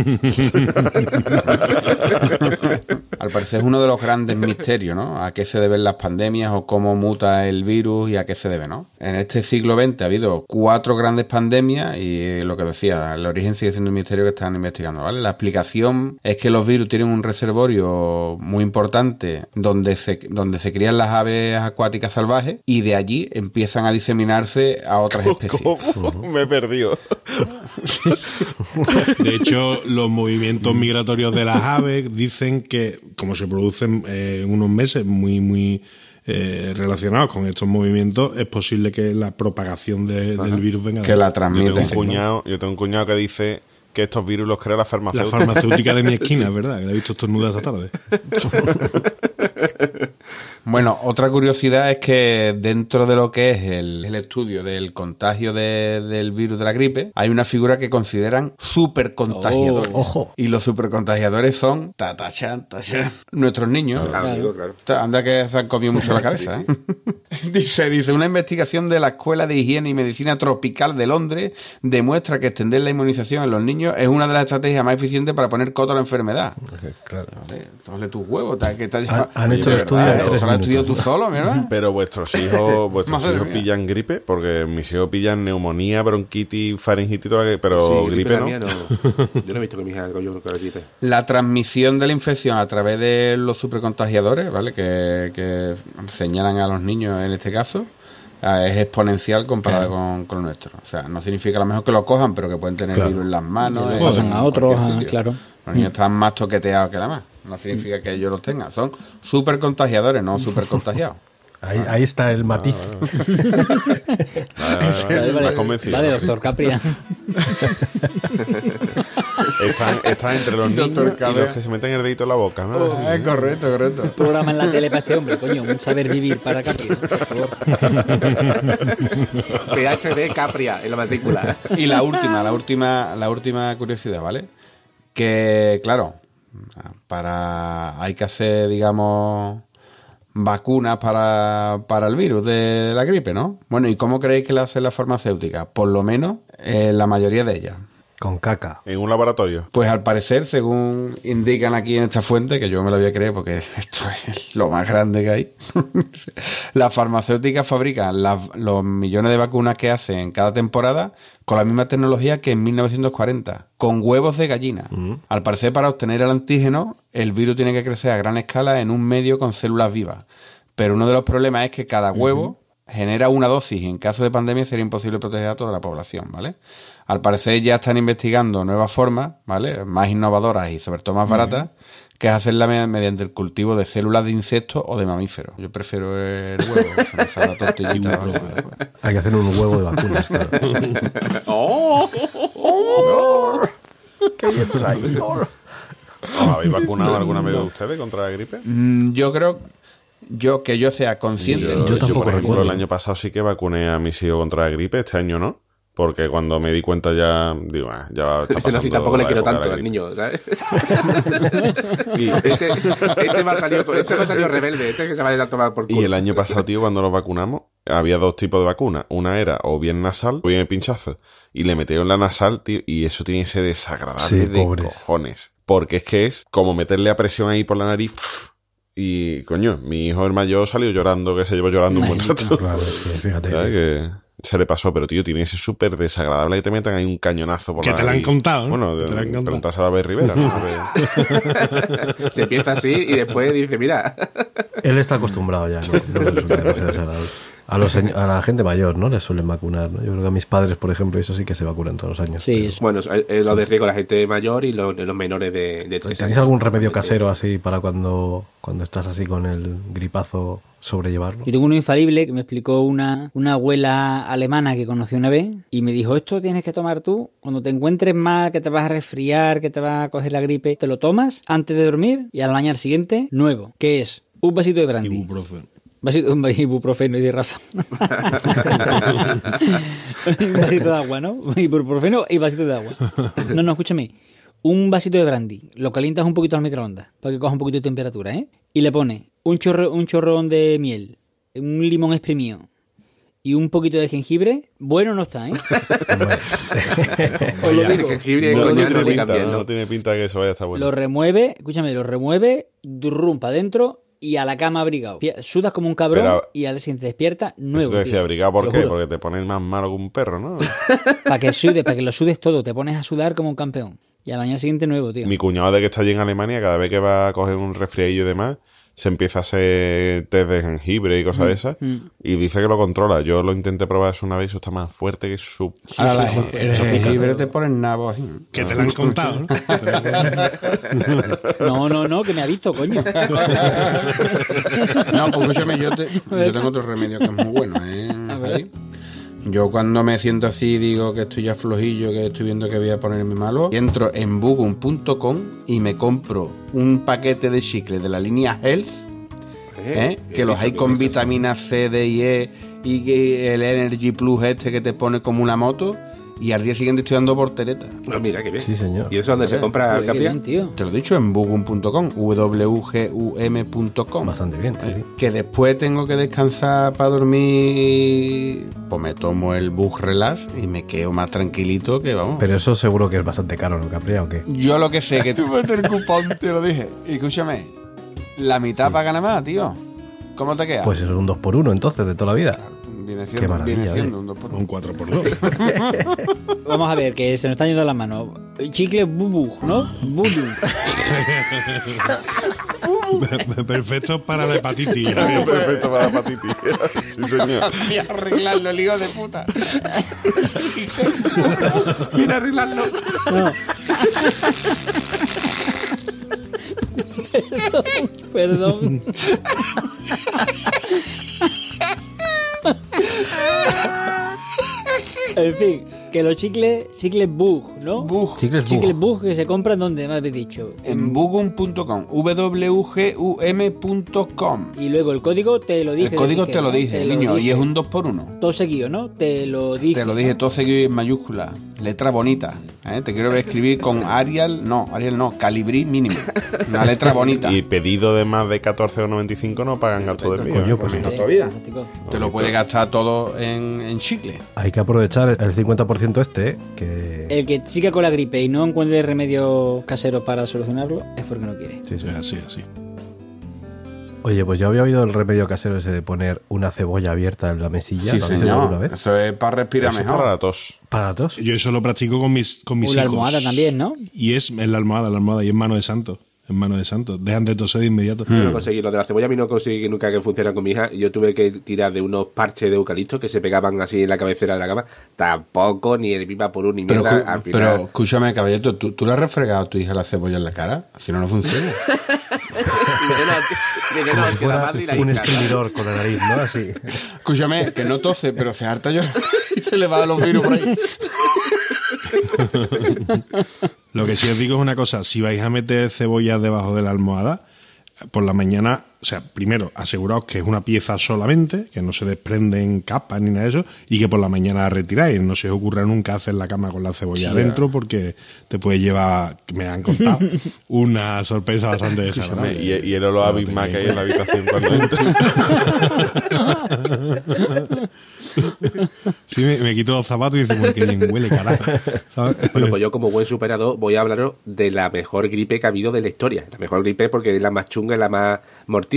Al parecer es uno de los grandes misterios, ¿no? A qué se deben las pandemias o cómo muta el virus y a qué se debe, ¿no? En este siglo XX ha habido cuatro grandes pandemias y lo que decía, el origen sigue siendo un misterio que están investigando, ¿vale? La explicación es que los virus tienen un reservorio muy importante donde se, donde se crían las aves acuáticas salvajes y de allí empiezan a diseminarse a otras especies. ¿Cómo? Me he perdido. De hecho, los movimientos migratorios de las aves dicen que, como se producen eh, en unos meses muy, muy eh, relacionados con estos movimientos, es posible que la propagación de- del virus venga de Que la Yo tengo, un cuñado, yo tengo un cuñado que dice que estos virus los crea la la farmacéutica. farmacéutica de mi esquina, es verdad, que la he visto estornudar esta tarde. Bueno, otra curiosidad es que dentro de lo que es el, el estudio del contagio de- del virus de la gripe, hay una figura que consideran supercontagiadores. Oh, ojo. Y los supercontagiadores son tatachan, tachan, nuestros niños. Claro, claro. Anda que se han comido mucho la cabeza. ¿eh? dice, dice, una investigación de la Escuela de Higiene y Medicina Tropical de Londres demuestra que extender la inmunización en los niños es una de las estrategias más eficientes para poner coto a la enfermedad. Claro. Vale, Dale tus huevos, ta- que te Han- llevado- han hecho el estudio has estudiado tú solo, ¿verdad? Pero vuestros hijos, vuestros hijos mía. pillan gripe, porque mis hijos pillan neumonía, bronquitis, faringitis, todo lo que- pero Sí, gripe no. Yo no he visto que mi hija cogió nunca la gripe. La transmisión de la infección a través de los supercontagiadores, ¿vale? Que, que señalan a los niños en este caso, es exponencial comparado con, con el nuestro. O sea, no significa a lo mejor que lo cojan, pero que pueden tener Claro. virus en las manos. Lo pasan a otros, ah, claro. Los niños están más toqueteados que la más. No significa que ellos los tengan. Son supercontagiadores, no supercontagiados. Ahí, ahí está el matiz. Vale, vale, vale, convencido. vale, doctor Capria. Están, están entre los niños y los que se meten el dedito en la boca, ¿no? correcto, correcto. programa en la tele para este hombre, coño. Un saber vivir para por favor. PHD Capria en la matrícula. Y la última, la última, la última curiosidad, ¿vale? Que, claro, para hay que hacer, digamos, vacunas para, para el virus de la gripe, ¿no? Bueno, ¿y cómo creéis que la hace la farmacéutica? Por lo menos eh, la mayoría de ellas. Con caca. En un laboratorio. Pues al parecer, según indican aquí en esta fuente, que yo me lo voy a creer porque esto es lo más grande que hay, las farmacéuticas fabrican las- los millones de vacunas que hacen cada temporada con la misma tecnología que en 1940, con huevos de gallina. Al parecer, para obtener el antígeno, el virus tiene que crecer a gran escala en un medio con células vivas. Pero uno de los problemas es que cada huevo genera una dosis y en caso de pandemia sería imposible proteger a toda la población, ¿vale? Al parecer ya están investigando nuevas formas, ¿vale? Más innovadoras y sobre todo más baratas, que es hacerla me- mediante el cultivo de células de insectos o de mamíferos. Yo prefiero el huevo, la tortillita. ¿vale? Hay que hacer un huevo de vacunas. claro. ¿Os habéis vacunado alguna vez ustedes contra la gripe? Mm, Yo creo, yo que yo sea consciente. Yo, ¿no? yo tampoco por ejemplo, recuerdo. el año pasado sí que vacuné a mis hijos contra la gripe, este año no. Porque cuando me di cuenta ya, digo, ah, ya está No, pasando si tampoco le quiero tanto al niño, ¿sabes? Y, Este, este me ha salido, este me ha salido rebelde, este que se va a tomar por culo. y el año pasado, tío, cuando nos vacunamos, había dos tipos de vacunas. Una era o bien nasal o bien el pinchazo. Y le metieron la nasal, tío, y eso tiene que ser desagradable Sí, de pobres. cojones. Porque es que es como meterle a presión ahí por la nariz. Y, coño, mi hijo el mayor salió llorando, que se llevó llorando un buen rato. Claro, es que fíjate. ¿Sabes? Que se le pasó, pero tío, tiene que ser súper desagradable que te metan ahí un cañonazo por Que la te la han contado, ¿no? Bueno, Que te la han contado. preguntas a la Rivera, ¿no? Que- Se empieza así y después dice, mira, Él está acostumbrado ya, no, no le resulta demasiado desagradable. A, los, a la gente mayor, ¿no? Les suelen vacunar, ¿no? Yo creo que a mis padres, por ejemplo, eso sí que se vacunan todos los años. Sí, pero- es- bueno, es lo de riesgo la gente mayor y los, los menores de, de tres ¿Tenéis años. algún remedio casero así para cuando, cuando estás así con el gripazo sobrellevarlo? Yo tengo uno infalible que me explicó una, una abuela alemana que conocí una vez y me dijo, esto tienes que tomar tú cuando te encuentres mal, que te vas a resfriar, que te va a coger la gripe, te lo tomas antes de dormir y al mañana siguiente, nuevo, que es un vasito de brandy. Ibuprofeno. Vasito, un ibuprofeno y de razón. un vasito de agua, ¿no? Ibuprofeno y vasito de agua. No, no, escúchame. Un vasito de brandy. Lo calientas un poquito al microondas para que coja un poquito de temperatura, ¿eh? Y le pones un chorro, un chorrón de miel, un limón exprimido y un poquito de jengibre, bueno no está, ¿eh? Os lo digo. jengibre y No, no tiene no pinta, ¿no? tiene pinta que eso vaya a estar bueno. Lo remueve, escúchame, lo remueve, durrum para adentro y a la cama abrigado. Sudas como un cabrón Pero- y al siguiente despierta Eso nuevo. te decía abrigado, ¿por qué? juro. Porque te pones más malo que un perro, ¿no? Para que sudes, para que lo sudes todo, te pones a sudar como un campeón. Y a la mañana siguiente nuevo, tío. Mi cuñado de que está allí en Alemania, cada vez que va a coger un resfriadillo y demás, se empieza a hacer test de jengibre y cosas de esas. Y dice que lo controla. Yo lo intenté probar eso una vez y eso está más fuerte que su... Ahora la- el jengibre te pone nabo así. Que te lo han contado, ¿no? No, no, que me ha visto, coño. No, pues escúchame, yo, te- yo tengo otro remedio que es muy bueno, ¿eh? Javi? Yo cuando me siento así, digo que estoy ya flojillo, que estoy viendo que voy a ponerme malo, entro en bugum.com y me compro un paquete de chicle de la línea Health, ¿eh? que los hay con vitamina C, D y E y el Energy Plus este que te pone como una moto y al día siguiente estoy dando portereta. Ah, mira, qué bien. Sí, señor. ¿Y eso dónde se compra, Capia? bien, tío. Te lo he dicho en bugum.com, wgum.com. Bastante bien, sí, sí. que después tengo que descansar para dormir, pues me tomo el bug relax y me quedo más tranquilito que vamos. Pero eso seguro que es bastante caro, ¿no, Capria? ¿O qué? yo lo que sé que tú metes el cupón, te lo dije. Y escúchame, la mitad para ganar más, tío. ¿Cómo te queda? Pues es un 2 por 1 entonces, de toda la vida. Viene qué siendo, viene siendo un dos por Un uno. 4x2. Vamos a ver, que se nos están yendo las manos. Chicle bubu, ¿no? Bubu. Perfecto para la hepatitis. Perfecto para la hepatitis. sí, señor. Y arreglarlo, el hijo de puta. Viene a arreglarlo. No. Perdón. En fin, que los chicles, chicles bug, ¿no? Bug. Chicles Bug. Chicles bug que se compran donde me habéis dicho. En bugum.com, wgum.com. Y luego el código te lo dije. El código dije, te lo ¿no? dije, Te lo niño, y es un 2 por 1 Todo seguido, ¿no? Te lo dije. Te lo dije todo seguido en mayúscula, letra bonita. ¿eh? Te quiero ver escribir con Arial, no, Arial no, calibrí mínimo. Una letra bonita. Y pedido de más de 14,95 no pagan gasto de envío. Coño, ¿eh? pues todavía. Te lo puedes gastar todo en, en chicle. Hay que aprovechar el 50% este, ¿eh? que... El que siga con la gripe y no encuentre remedio casero para solucionarlo es porque no quiere. Sí, sí. Así, así. Oye, pues yo había oído el remedio casero ese de poner una cebolla abierta en la mesilla. Sí, ¿Lo oído alguna señor. vez? Eso es para respirar mejor. para la tos. ¿Para la tos? Yo eso lo practico con mis, con mis O la hijos. almohada también, ¿no? Y es en la almohada, la almohada, y es mano de santo. En mano de santo. Dejan de toser de inmediato. Yo no conseguí lo de la cebolla, a mí no conseguí nunca que funcionara con mi hija. Yo tuve que tirar de unos parches de eucalipto que se pegaban así en la cabecera de la cama. Tampoco, ni el pipa por un ni Pero, mierda. Al pero final. escúchame, caballero, ¿tú, ¿tú le has refregado a tu hija la cebolla en la cara? Si no, no funciona. No, Si que la fuera madre y la un exprimidor con la nariz, ¿no? Así. escúchame, que no tose, pero se harta llorar y se le va a los virus por ahí. Lo que sí os digo es una cosa, si vais a meter cebollas debajo de la almohada, por la mañana, o sea, primero, aseguraos que es una pieza solamente, que no se desprenden capas ni nada de eso, y que por la mañana la retiráis. No se os ocurra nunca hacer la cama con la cebolla adentro, porque te puede llevar, me han contado, una sorpresa bastante desagradable. Y, y el olor a Big Mac ahí en la habitación cuando entra. Sí, me, me quito los zapatos y dice, porque bien huele, carajo. ¿Sabes? Bueno, pues yo como buen superador voy a hablaros de la mejor gripe que ha habido de la historia. La mejor gripe porque es la más chunga y la más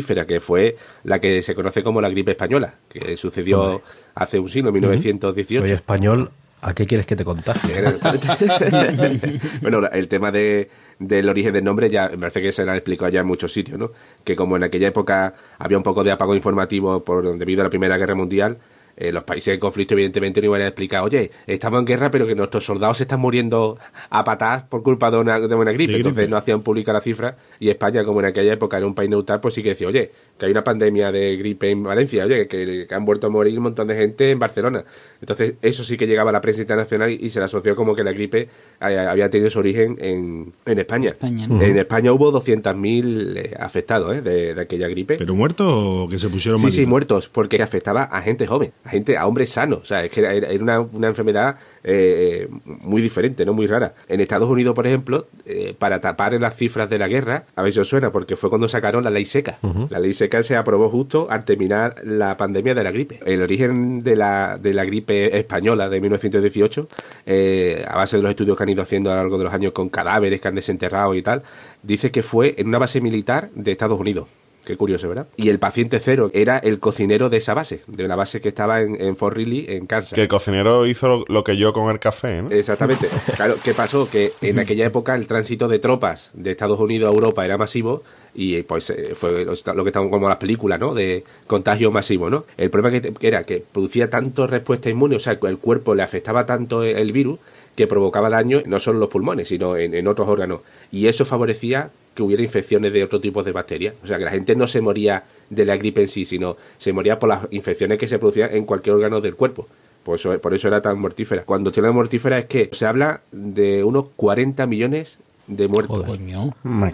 que fue la que se conoce como la gripe española, que sucedió hace un siglo, 1918. Soy español, ¿a qué quieres que te contagie? bueno, el tema de, del origen del nombre ya me parece que se lo han explicado ya en muchos sitios, ¿no? Que como en aquella época había un poco de apago informativo por debido a la Primera Guerra Mundial, eh, los países en conflicto evidentemente no iban a explicar, oye, estamos en guerra pero que nuestros soldados se están muriendo a patadas por culpa de una, de una gripe. De gripe. Entonces no hacían pública la cifra y España, como en aquella época era un país neutral, pues sí que decía, oye, que hay una pandemia de gripe en Valencia, oye, que, que han vuelto a morir un montón de gente en Barcelona. Entonces eso sí que llegaba a la prensa internacional y, y se le asoció como que la gripe había tenido su origen en, en España. España, ¿no? En España hubo 200.000 eh, afectados eh, de, de aquella gripe. ¿Pero muertos o que se pusieron Sí, sí, muertos, porque afectaba a gente joven, a gente, a hombres sanos. O sea, es que era, era una, una enfermedad eh, muy diferente, no muy rara. En Estados Unidos, por ejemplo, eh, para tapar las cifras de la guerra, a ver si os suena, porque fue cuando sacaron la ley seca. La ley seca se aprobó justo al terminar la pandemia de la gripe. El origen de la, de la gripe española de 1918, eh, a base de los estudios que han ido haciendo a lo largo de los años con cadáveres que han desenterrado y tal, dice que fue en una base militar de Estados Unidos. Qué curioso, ¿verdad? Y el paciente cero era el cocinero de esa base, de la base que estaba en, en Fort Riley, en Kansas. Que el cocinero hizo lo, lo que yo con el café, ¿no? Exactamente. Claro, ¿qué pasó? Que en aquella época el tránsito de tropas de Estados Unidos a Europa era masivo y pues eh, fue lo que estamos como las películas, ¿no? De contagio masivo, ¿no? El problema que, que era que producía tanto respuesta inmune, o sea, el cuerpo le afectaba tanto el virus que provocaba daño no solo en los pulmones, sino en, en otros órganos. Y eso favorecía que hubiera infecciones de otro tipo de bacterias. O sea, que la gente no se moría de la gripe en sí, sino se moría por las infecciones que se producían en cualquier órgano del cuerpo. Por eso, por eso era tan mortífera. Cuando tiene mortífera es que se habla de unos 40 millones de muertos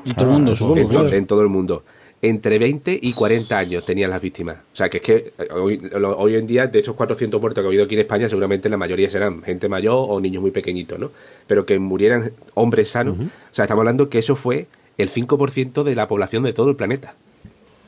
En todo el mundo, supongo. en, to- claro. en todo el mundo. Entre 20 y 40 años tenían las víctimas. O sea, que es que eh, hoy, lo- hoy en día, de esos 400 muertos que ha habido aquí en España, seguramente la mayoría serán gente mayor o niños muy pequeñitos, ¿no? Pero que murieran hombres sanos. O sea, estamos hablando que eso fue el 5% de la población de todo el planeta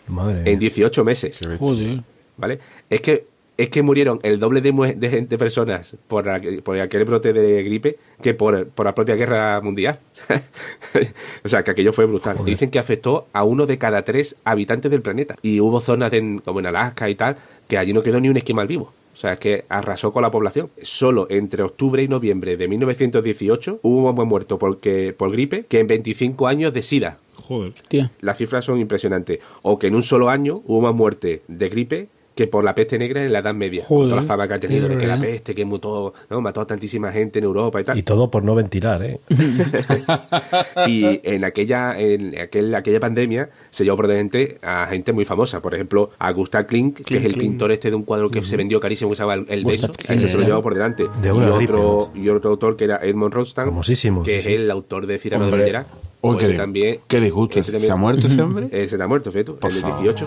Madre en mía. 18 meses. Joder. ¿Vale? Es que es que murieron el doble de, de gente, personas por, aquel brote de gripe que por, por la propia guerra mundial. o sea, que aquello fue brutal. Dicen que afectó a uno de cada tres habitantes del planeta. Y hubo zonas como en Alaska y tal, que allí no quedó ni un esquimal vivo. O sea, es que arrasó con la población. Solo entre octubre y noviembre de 1918 hubo más muertos porque, por gripe que en 25 años de SIDA. Joder. Tía. Las cifras son impresionantes. O que en un solo año hubo más muerte de gripe que por la peste negra en la Edad Media. Con Joder. toda la fama que ha tenido de que la peste, que mutó, ¿no? mató a tantísima gente en Europa y tal. Y todo por no ventilar, ¿eh? Y en aquella, en aquel, aquella pandemia se llevó por delante a gente muy famosa. Por ejemplo, a Gustav Klimt, que es el pintor este de un cuadro que se vendió carísimo que se llama El, Beso. Ese se lo llevó por delante. De y, otro, y otro autor que era Edmond Rostand, que sí, es sí. el autor de Cyrano de. Uy, Pues qué, ese también, qué disgusto. ese ¿Se ha muerto ese hombre? Ese está muerto, fíjate el favor. 18.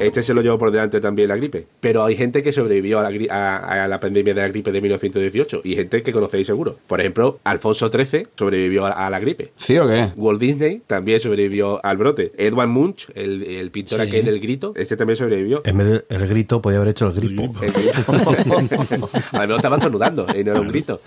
Este se lo llevó por delante también la gripe. Pero hay gente que sobrevivió a la, gri- a, a la pandemia de la gripe de 1918 y gente que conocéis seguro. Por ejemplo, Alfonso XIII sobrevivió a, a la gripe. ¿Sí o qué? Walt Disney también sobrevivió al brote. Edward Munch, el, el pintor Sí. aquel del grito, este también sobrevivió. En vez del grito, podía haber hecho el gripo. El grito. Además estaba estornudando y no era un grito.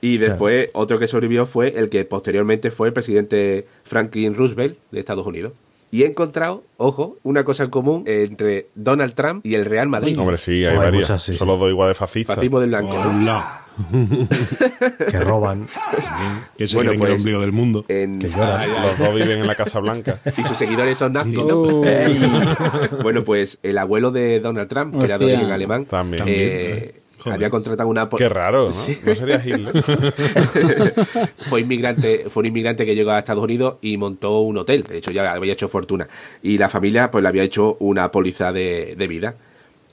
Y después otro que sobrevivió fue el que posteriormente fue el presidente Franklin Roosevelt de Estados Unidos. Y he encontrado, ojo, una cosa en común entre Donald Trump y el Real Madrid. Hombre, sí, hay Hay varias. muchas, sí, Son sí. los dos igual de fascistas. Fascismo del blanco. Hola. Que roban. Que se Bueno, creen el pues- ombligo del mundo. En- Que lloran. Los dos viven en la Casa Blanca. y sus seguidores son nazis, ¿no? Oh. bueno, pues el abuelo de Donald Trump, que era de origen alemán, También. eh, Joder. había contratado una... Qué raro, ¿no? No sería Hitler. fue inmigrante, fue un inmigrante que llegó a Estados Unidos y montó un hotel. De hecho, ya había hecho fortuna. Y la familia, pues, le había hecho una póliza de, de vida.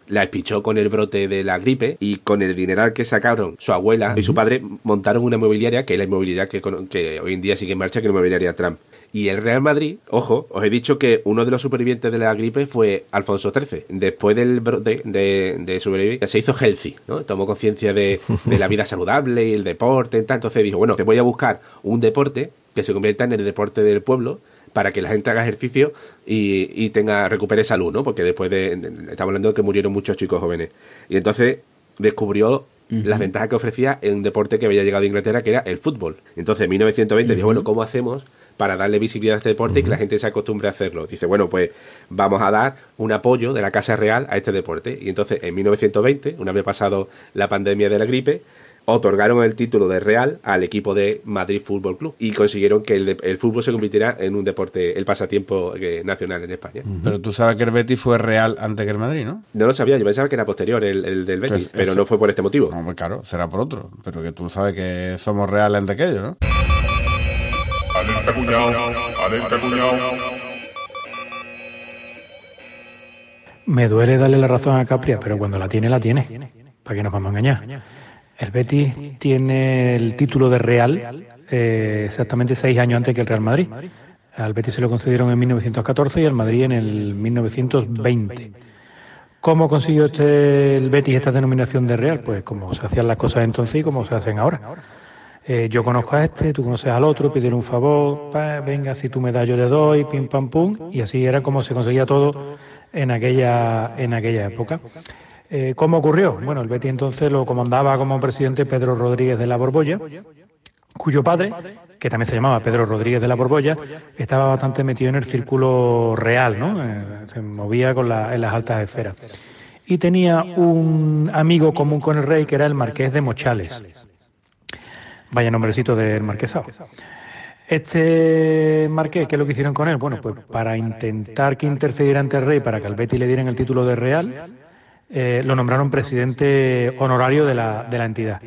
La espichó con el brote de la gripe y con el dineral que sacaron su abuela y su padre montaron una inmobiliaria, que es la inmobiliaria que, que hoy en día sigue en marcha, que es la inmobiliaria Trump. Y el Real Madrid, ojo, os he dicho que uno de los supervivientes de la gripe fue Alfonso XIII. Después del brote de, de sobrevivir, se hizo healthy, ¿no? Tomó conciencia de, de la vida saludable y el deporte. y tal. Entonces dijo, bueno, te voy a buscar un deporte que se convierta en el deporte del pueblo para que la gente haga ejercicio y, y tenga recupere salud, ¿no? Porque después de, estamos hablando de que murieron muchos chicos jóvenes. Y entonces descubrió las ventajas que ofrecía en un deporte que había llegado a Inglaterra, que era el fútbol. Entonces, en 1920 dijo, bueno, ¿cómo hacemos para darle visibilidad a este deporte y que la gente se acostumbre a hacerlo? Dice, bueno, pues vamos a dar un apoyo de la Casa Real a este deporte. Y entonces, en 1920, una vez pasado la pandemia de la gripe, otorgaron el título de Real al equipo de Madrid Fútbol Club y consiguieron que el, fútbol se convirtiera en un deporte, el pasatiempo eh, nacional en España. Pero tú sabes que el Betis fue real antes que el Madrid, ¿no? No lo sabía, yo pensaba que era posterior el, el del Betis, Pues pero ese- no fue por este motivo. No, pues claro, será por otro. Pero que tú sabes que somos reales antes que ellos, ¿no? Alerta cuñado, alerta cuñado. Me duele darle la razón a Capria, pero cuando la tiene, la tiene. ¿Para qué nos vamos a engañar? El Betis tiene el título de Real eh, exactamente seis años antes que el Real Madrid. Al Betis se lo concedieron en 1914 y al Madrid en el 1920. ¿Cómo consiguió este, el Betis esta denominación de Real? Pues como se hacían las cosas entonces y como se hacen ahora. Eh, yo conozco a este, tú conoces al otro, pídele un favor, venga, si tú me das yo le doy, pim pam pum, y así era como se conseguía todo en aquella, en aquella época. Eh, ¿Cómo ocurrió? Bueno, el Betis entonces lo comandaba como presidente Pedro Rodríguez de la Borbolla, cuyo padre, que también se llamaba Pedro Rodríguez de la Borbolla, estaba bastante metido en el círculo real, ¿no? Eh, se movía en las altas esferas. Y tenía un amigo común con el rey que era el marqués de Mochales. Vaya nombrecito del marquesado. Este marqués, ¿qué es lo que hicieron con él? Bueno, pues para intentar que intercediera ante el rey para que al Betis le dieran el título de real, eh, lo nombraron presidente honorario de la, de la entidad.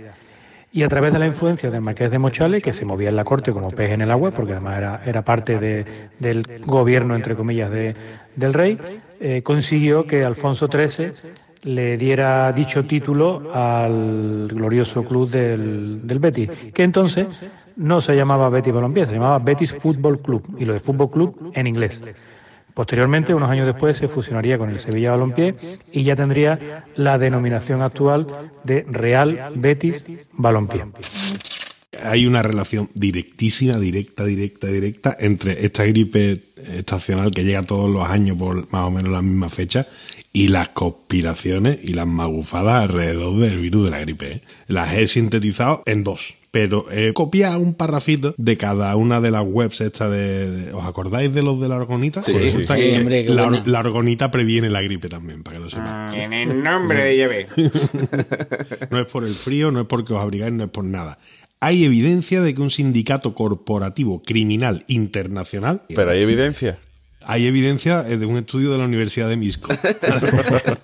Y a través de la influencia del marqués de Mochales, que se movía en la corte como pez en el agua, porque además era, era parte de- del gobierno, entre comillas, de- del rey, eh, consiguió que Alfonso XIII le diera dicho título al glorioso club del, del Betis, que entonces no se llamaba Betis Balompié, se llamaba Betis Fútbol Club, y lo de Fútbol Club en inglés. Posteriormente, unos años después, se fusionaría con el Sevilla Balompié y ya tendría la denominación actual de Real Betis Balompié. hay una relación directísima, directa, directa, directa entre esta gripe estacional que llega todos los años por más o menos la misma fecha y las conspiraciones y las magufadas alrededor del virus de la gripe. ¿eh? Las he sintetizado en dos. Pero he copiado un parrafito de cada una de las webs estas de, de- ¿Os acordáis de los de la orgonita? Sí, Pues sí, que hombre, la, la orgonita previene la gripe también, para que lo sepáis. En el nombre de Yahvé. No es por el frío, no es porque os abrigáis, no es por nada. Hay evidencia de que un sindicato corporativo criminal internacional. Pero hay evidencia. Hay evidencia eh, de un estudio de la Universidad de Misco.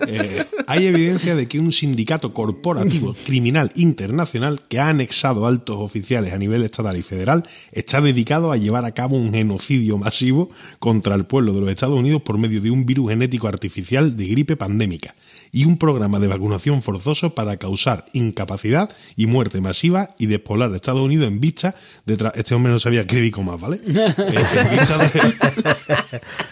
Eh, hay evidencia de que un sindicato corporativo criminal internacional que ha anexado altos oficiales a nivel estatal y federal está dedicado a llevar a cabo un genocidio masivo contra el pueblo de los Estados Unidos por medio de un virus genético artificial de gripe pandémica y un programa de vacunación forzoso para causar incapacidad y muerte masiva y despoblar a Estados Unidos en vista de... Este hombre no sabía escribir más, ¿vale? Eh, en vista de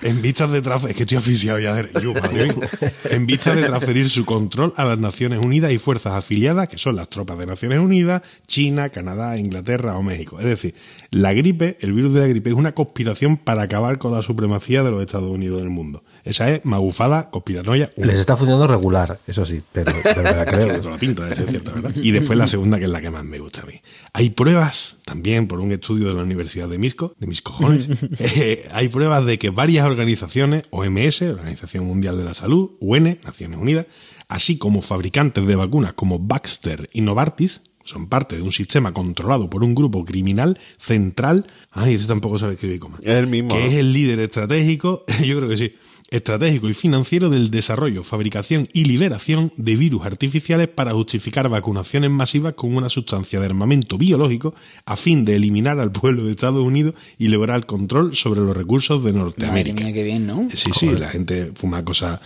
en vistas de transferir, es que estoy oficiado ya, de- yo, madre mía. en vistas de transferir su control a las Naciones Unidas y fuerzas afiliadas, que son las tropas de Naciones Unidas, China, Canadá, Inglaterra o México. Es decir, la gripe, el virus de la gripe, es una conspiración para acabar con la supremacía de los Estados Unidos en el mundo. Esa es magufada, conspiranoia. Les está funcionando regular, eso sí, pero, pero me la Tiene creo. toda la pinta de ser cierta, ¿verdad? Y después la segunda, que es la que más me gusta a mí. Hay pruebas, también por un estudio de la Universidad de Misco, de mis cojones, eh, hay pruebas de que varias organizaciones, OMS, Organización Mundial de la Salud, UN, Naciones Unidas, así como fabricantes de vacunas como Baxter y Novartis, son parte de un sistema controlado por un grupo criminal central. Ay, este tampoco sabe escribir coma. Es el mismo, Que ¿no? es el líder estratégico, yo creo que sí, estratégico y financiero del desarrollo, fabricación y liberación de virus artificiales para justificar vacunaciones masivas con una sustancia de armamento biológico a fin de eliminar al pueblo de Estados Unidos y lograr control sobre los recursos de Madre Norteamérica. mía, qué bien, ¿no? Sí, sí, la gente fuma cosas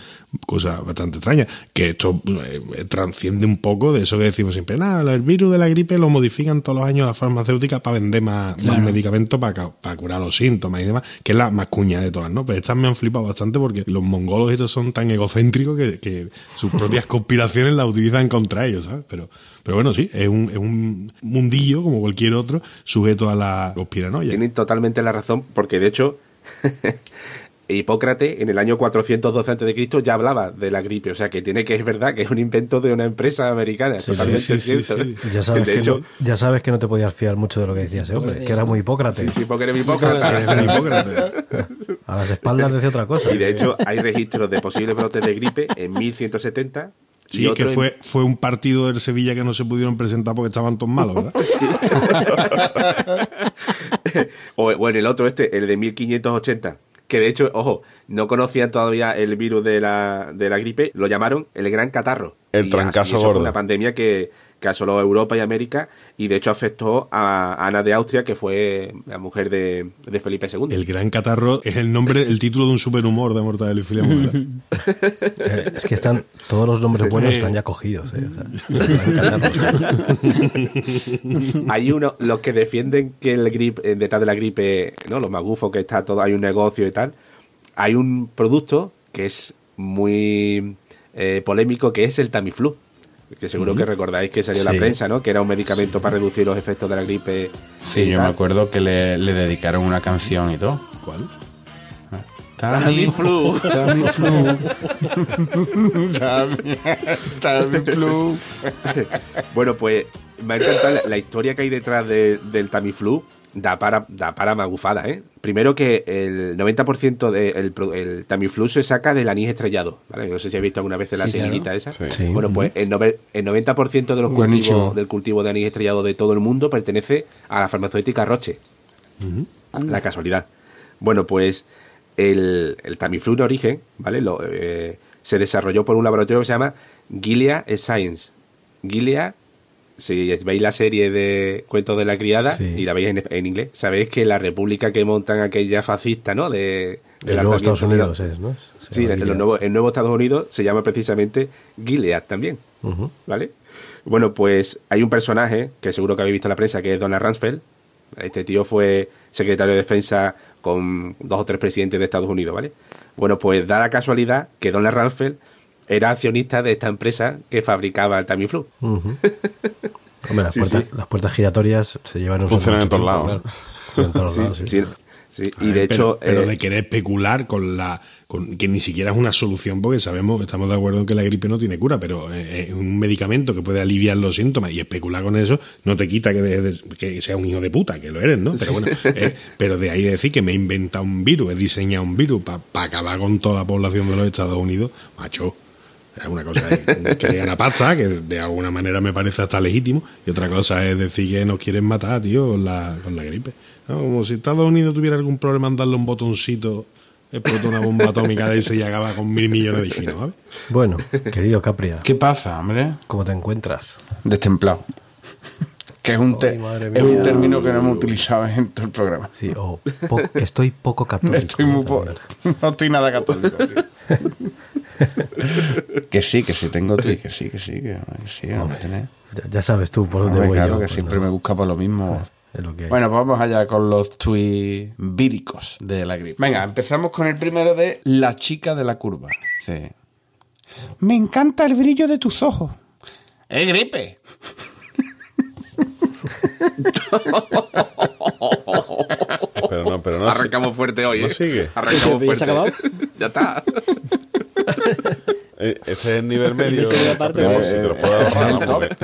cosa bastante extrañas. Que esto eh, transciende un poco de eso que decimos siempre. Nada, el virus de la gripe lo modifican todos los años las farmacéuticas para vender más, más medicamentos para, ca- para curar los síntomas y demás, que es la más cuña de todas, ¿no? Pero estas me han flipado bastante porque los mongolos estos son tan egocéntricos que, que sus propias conspiraciones las utilizan contra ellos, ¿sabes? Pero, pero bueno, sí, es un, es un mundillo como cualquier otro sujeto a la conspiranoia. Tienen totalmente la razón, porque de hecho, Hipócrates en el año 412 a.C. ya hablaba de la gripe, o sea que tiene que es verdad que es un invento de una empresa americana, totalmente sí, sí, cierto. sí. ¿eh? Ya sabes, de que hecho, no, ya sabes que no te podías fiar mucho de lo que decía ese hombre, que era muy hipócrata. sí, sí, porque eres Hipócrates. Hipócrates. A las espaldas decía otra cosa. Y de hecho hay registros de posibles brotes de gripe en 1170. y Sí, que en- fue, fue un partido del Sevilla que no se pudieron presentar porque estaban todos malos, ¿verdad? o, o en el otro este, el de 1580. Que de hecho, ojo, no conocían todavía el virus de la, de la gripe, lo llamaron el gran catarro. El Y trancazo así, eso gordo. Fue una pandemia que, que asoló Europa y América y de hecho afectó a Ana de Austria, que fue la mujer de, de Felipe II. El Gran Catarro es el nombre, el título de un superhumor de Mortadelo y Filemón, Es que están todos los nombres buenos están ya cogidos. ¿eh? O sea, hay uno, los que defienden que el grip, eh, detrás de la gripe, ¿no? Los magufos que está todo, hay un negocio y tal. Hay un producto que es muy eh, polémico que es el Tamiflu. Que seguro que recordáis que salió en Sí. la prensa, ¿no? Que era un medicamento para reducir los efectos de la gripe. Sí, yo tal. me acuerdo que le, le dedicaron una canción y todo. ¿Cuál? Tamiflu. Tamiflu. Tami- Tamiflu. Bueno, pues me ha encantado la, la historia que hay detrás de- del Tamiflu. Da para, da para magufada, ¿eh? Primero que el 90% del pro- el Tamiflu se saca del anís estrellado, ¿vale? No sé si habéis visto alguna vez la Sí, claro. semillita esa. Sí. Sí. Bueno, pues el, nove- el 90% de los cultivos, del cultivo de anís estrellado de todo el mundo pertenece a la farmacéutica Roche. La casualidad. Bueno, pues el, el Tamiflu en origen, ¿vale? Lo, eh, se desarrolló por un laboratorio que se llama Gilead Science. Gilead, si veis la serie de Cuentos de la Criada Sí. y la veis en, en inglés, sabéis que la república que montan aquella fascista, ¿no? De, El nuevo alzamiento Estados de- Unidos es, ¿no? Se Sí, llama el, nuevo, el nuevo Estados Unidos se llama precisamente Gilead también. ¿vale? Bueno, pues hay un personaje que seguro que habéis visto en la prensa, que es Donald Rumsfeld. Este tío fue secretario de defensa con dos o tres presidentes de Estados Unidos, ¿vale? Bueno, pues da la casualidad que Donald Rumsfeld era accionista de esta empresa que fabricaba el Tamiflu. Hombre, las, Sí, puertas, sí. las puertas giratorias se llevan Funcionan en todos lados. claro. En todos Sí, lados, sí. sí, sí. A Y ver, de hecho, pero, pero eh, de querer especular con la con que ni siquiera es una solución porque sabemos estamos de acuerdo en que la gripe no tiene cura pero eh, es un medicamento que puede aliviar los síntomas y especular con eso no te quita que, de- que sea un hijo de puta que lo eres no pero bueno eh, pero de ahí decir que me he inventado un virus he diseñado un virus para acabar con toda la población de los Estados Unidos macho una cosa es que le gana pasta, que de alguna manera me parece hasta legítimo, y otra cosa es decir que nos quieren matar, tío, con la, con la gripe. ¿no? Como si Estados Unidos tuviera algún problema en darle un botoncito, explota una bomba atómica de ese y acaba con mil millones de chinos, ¿sabes? Bueno, querido Capria, ¿Qué pasa, hombre? ¿cómo te encuentras? Destemplado. Que es un, Ay, es un término que no hemos utilizado en todo el programa. Sí, o po- estoy poco católico. Estoy muy po- No estoy nada católico. tío. que sí, que sí tengo tweet, que sí, que sí, que, sí, no tenés. Ya, ya sabes tú por dónde Hombre, voy claro yo. que siempre no, me busca por lo mismo. es lo que hay. Bueno, pues vamos allá con los tweets víricos de la gripe. Venga, empezamos con el primero de La chica de la curva. Sí. Me encanta el brillo de tus ojos. ¡Es gripe! Pero no, pero no. arrancamos fuerte hoy, ¿No ¿eh? sigue? Arrancamos ¿Ya se ha fuerte. ya está. Eh, Ese es el nivel medio. Ese es la parte Pero de- si te lo puedo no, porque-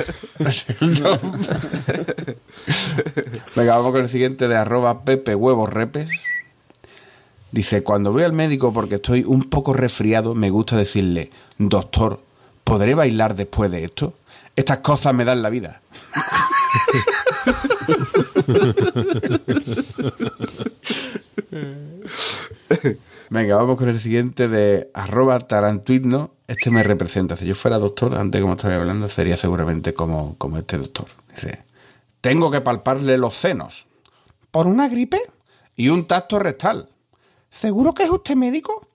Venga, vamos con el siguiente de arroba Pepe Huevos Repes. Dice, cuando voy al médico porque estoy un poco resfriado, me gusta decirle, doctor, ¿podré bailar después de esto? Estas cosas me dan la vida. Venga, vamos con el siguiente de arroba tarantuitno. Este me representa. Si yo fuera doctor, antes como estaba hablando, sería seguramente como, como este doctor. Dice, tengo que palparle los senos. ¿Por una gripe? Y un tacto rectal. ¿Seguro que es usted médico?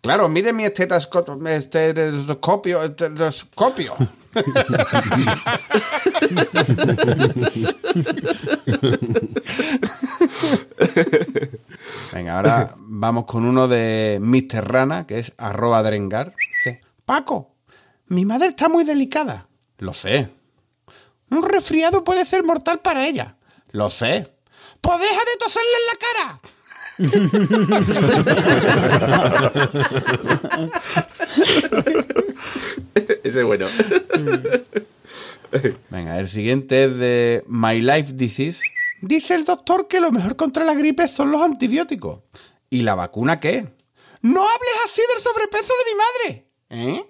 Claro, mire mi estetosco- estetoscopio. estetoscopio. Venga, ahora vamos con uno de Mr. Rana, que es arroba drengar. Dice, Paco, mi madre está muy delicada. Lo sé. Un resfriado puede ser mortal para ella. Lo sé. Pues deja de toserle en la cara. Ese es bueno. Venga, el siguiente es de My Life Disease. Dice el doctor que lo mejor contra la gripe son los antibióticos. ¿Y la vacuna qué? No hables así del sobrepeso de mi madre. ¿Eh?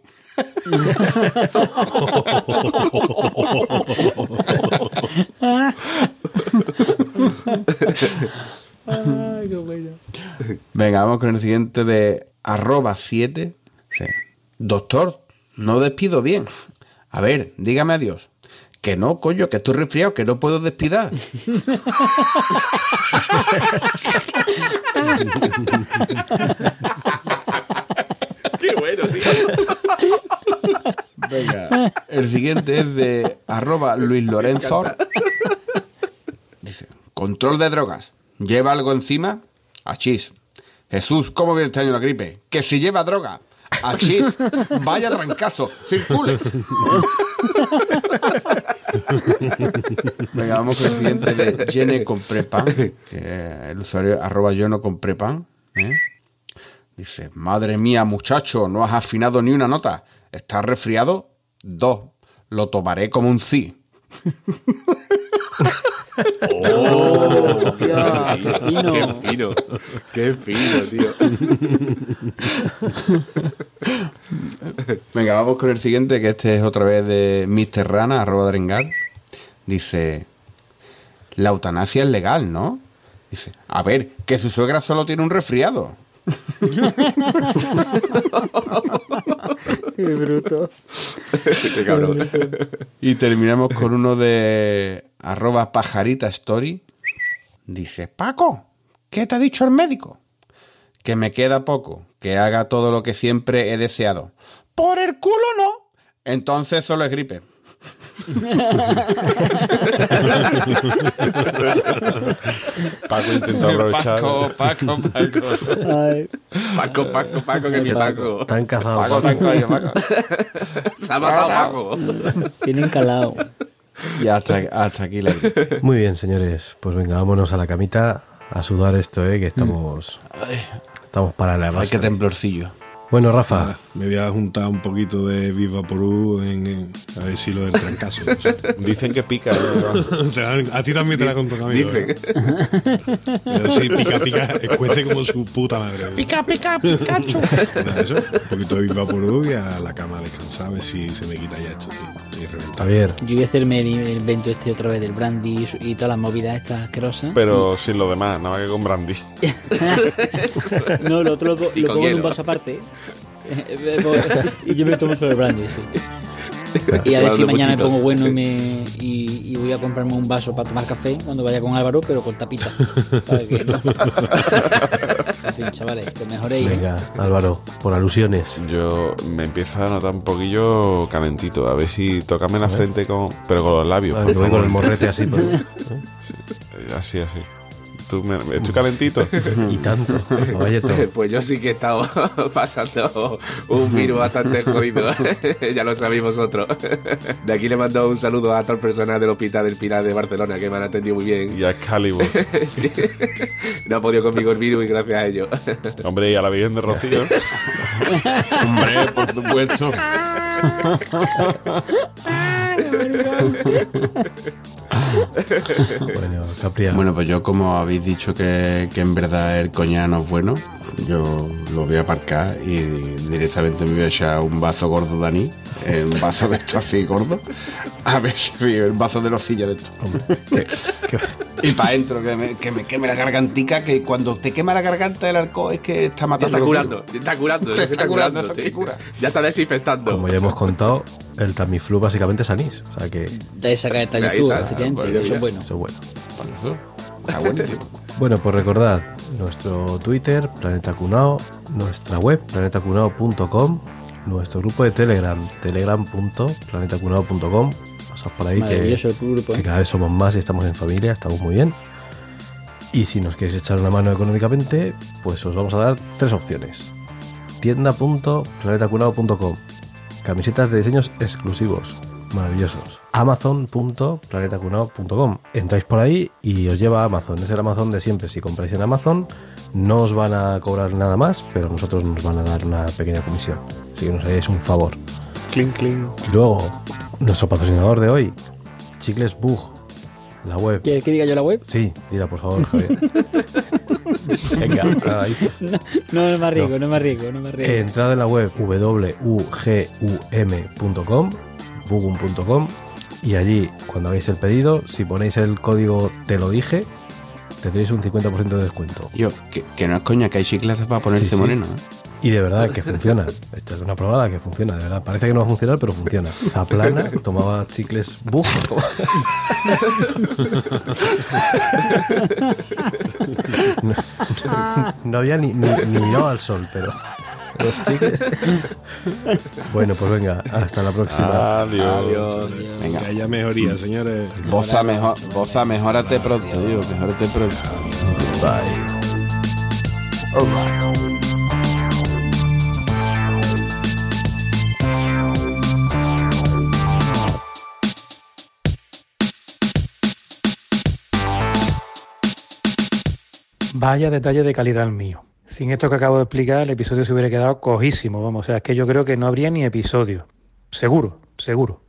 Venga, vamos con el siguiente de arroba 7. Sí. Doctor, no despido bien. A ver, dígame adiós. Que no, coño, que estoy resfriado, que no puedo despidar. Qué bueno, tío. Venga. El siguiente es de arroba Luis Lorenzo. Dice, control de drogas. ¿Lleva algo encima? Achís. Jesús, ¿cómo viene este año la gripe? Que si lleva droga. Así, vaya trancazo, circule. Venga, vamos con el siguiente de Yene con Prepan, que el usuario arroba yo no compré pan. ¿eh? Dice, madre mía, muchacho, no has afinado ni una nota. ¿Estás resfriado? Dos. Lo tomaré como un sí. Hostia, qué fino. Qué fino. Qué fino, tío. Venga, vamos con el siguiente, que este es otra vez de Mr. Rana, arroba Drengar. Dice, la eutanasia es legal, ¿no? Dice, a ver, que su suegra solo tiene un resfriado. Qué bruto. Qué cabrón. Y terminamos con uno de arroba pajarita story. Dice, Paco, ¿qué te ha dicho el médico? Que me queda poco, que haga todo lo que siempre he deseado. Por el culo no. Entonces solo es gripe. Paco intenta aprovechar. Paco, Paco, Paco. Ay, Paco, Paco, Paco, que ni Paco. Están casados. Paco, Paco, oye, Paco. Se ha matado Paco. tienen calado. Y hasta, hasta aquí la. Muy bien, señores. Pues venga, vámonos a la camita a sudar esto, ¿eh? Que estamos... Estamos para la Ay, qué arrastre. temblorcillo. Bueno, Ah, Rafa, me voy a juntar un poquito de Viva Porú en, en- a ver si lo del trancazo. Dicen que pica. te la- a ti también te la contó Camilo. Dicen. ¿eh? Sí, pica, pica, escuece como su puta madre. Pica, pica, Pikachu. eso, un poquito de Viva Porú y a la cama a descansar, a ver si se me quita ya esto, tío. Estoy reventado. Javier, Yo voy a hacerme el, invento este otra vez del brandy y, todas las movidas estas asquerosas. Pero sin lo demás, nada más que con brandy. No, lo otro lo, lo pongo en un vaso aparte. Y yo me tomo solo el brandy, sí. Y a ver si mañana me pongo bueno y, me, y, y voy a comprarme un vaso para tomar café cuando vaya con Álvaro, pero con tapita. Para que no. En fin, chavales, que mejoréis. ¿eh? venga, Álvaro, por alusiones. Yo me empiezo a notar un poquillo calentito. A ver si tócame la frente con. Pero con los labios. Vale, por voy con favor. el morrete así. por- Así, así. ¿Tú me- ¿Estoy calentito? Y tanto, caballeto. Pues yo sí que he estado pasando un virus bastante jodido. ya lo sabéis vosotros. De aquí le mando un saludo a todas las personas del Hospital del Pilar de Barcelona que me han atendido muy bien. Y a Excalibur. Sí. No ha podido conmigo el virus y gracias a ellos. Hombre, y a la Virgen de Rocío. Hombre, por supuesto. Bueno, Capriano. Bueno, pues yo como habéis dicho que, que en verdad el coñano es bueno, yo lo voy a aparcar y directamente me voy a echar un vaso gordo Dani, eh, un vaso de esto así gordo, a ver si el vaso de losilla de esto. Y para adentro, que me, que me queme la gargantica, que cuando te quema la garganta el arco es que está matando. está los curando, está curando, Te ya está curando, eso sí. que cura. Ya está desinfectando. Como ya hemos contado, el Tamiflu básicamente es anís. O sea que De sacar el Ahí Tamiflu, eso es bueno. eso es bueno. Por eso, Está buenísimo. Bueno, pues recordad nuestro Twitter, Planeta Cunao, nuestra web, planetacunao.com, nuestro grupo de Telegram, telegram.planetacunao.com. Pasad por ahí que, grupo. que ¿eh? cada vez somos más y estamos en familia, estamos muy bien. Y si nos queréis echar una mano económicamente, pues os vamos a dar tres opciones. Tienda.planetacunao.com Camisetas de diseños exclusivos, maravillosos. Amazon.planetacunao.com Entráis por ahí y os lleva a Amazon. Es el Amazon de siempre. Si compráis en Amazon, no os van a cobrar nada más, pero nosotros nos van a dar una pequeña comisión. Así que nos haréis un favor. clink, clink. Y luego, nuestro patrocinador de hoy, Chicles Bug, la web. ¿Quieres que diga yo la web? Sí, dila por favor, Javier. Venga, ahora la dices. No, no me arriesgo, no, me arriesgo, no me arriesgo. Entrad en la web wugum.com, bugum.com, y allí, cuando hagáis el pedido, si ponéis el código te lo dije, tendréis un 50% de descuento. Yo, que, que no es coña, que hay chicles para ponerse Sí, sí. moreno. ¿eh? Y de verdad que funciona. Esta es una probada que funciona, de verdad. Parece que no va a funcionar, pero funciona. Zaplana tomaba chicles bug. No, no había ni, ni, ni mirado al sol, pero bueno, pues venga, hasta la próxima. Adiós. Adiós. Venga. Que haya mejoría, señores. Bosa, mejor, bosa mejórate pronto, tío. Mejórate pronto. Bye. Vaya detalle de calidad el mío. Sin esto que acabo de explicar, el episodio se hubiera quedado cojísimo. Vamos, o sea, es que yo creo que no habría ni episodio. Seguro, seguro.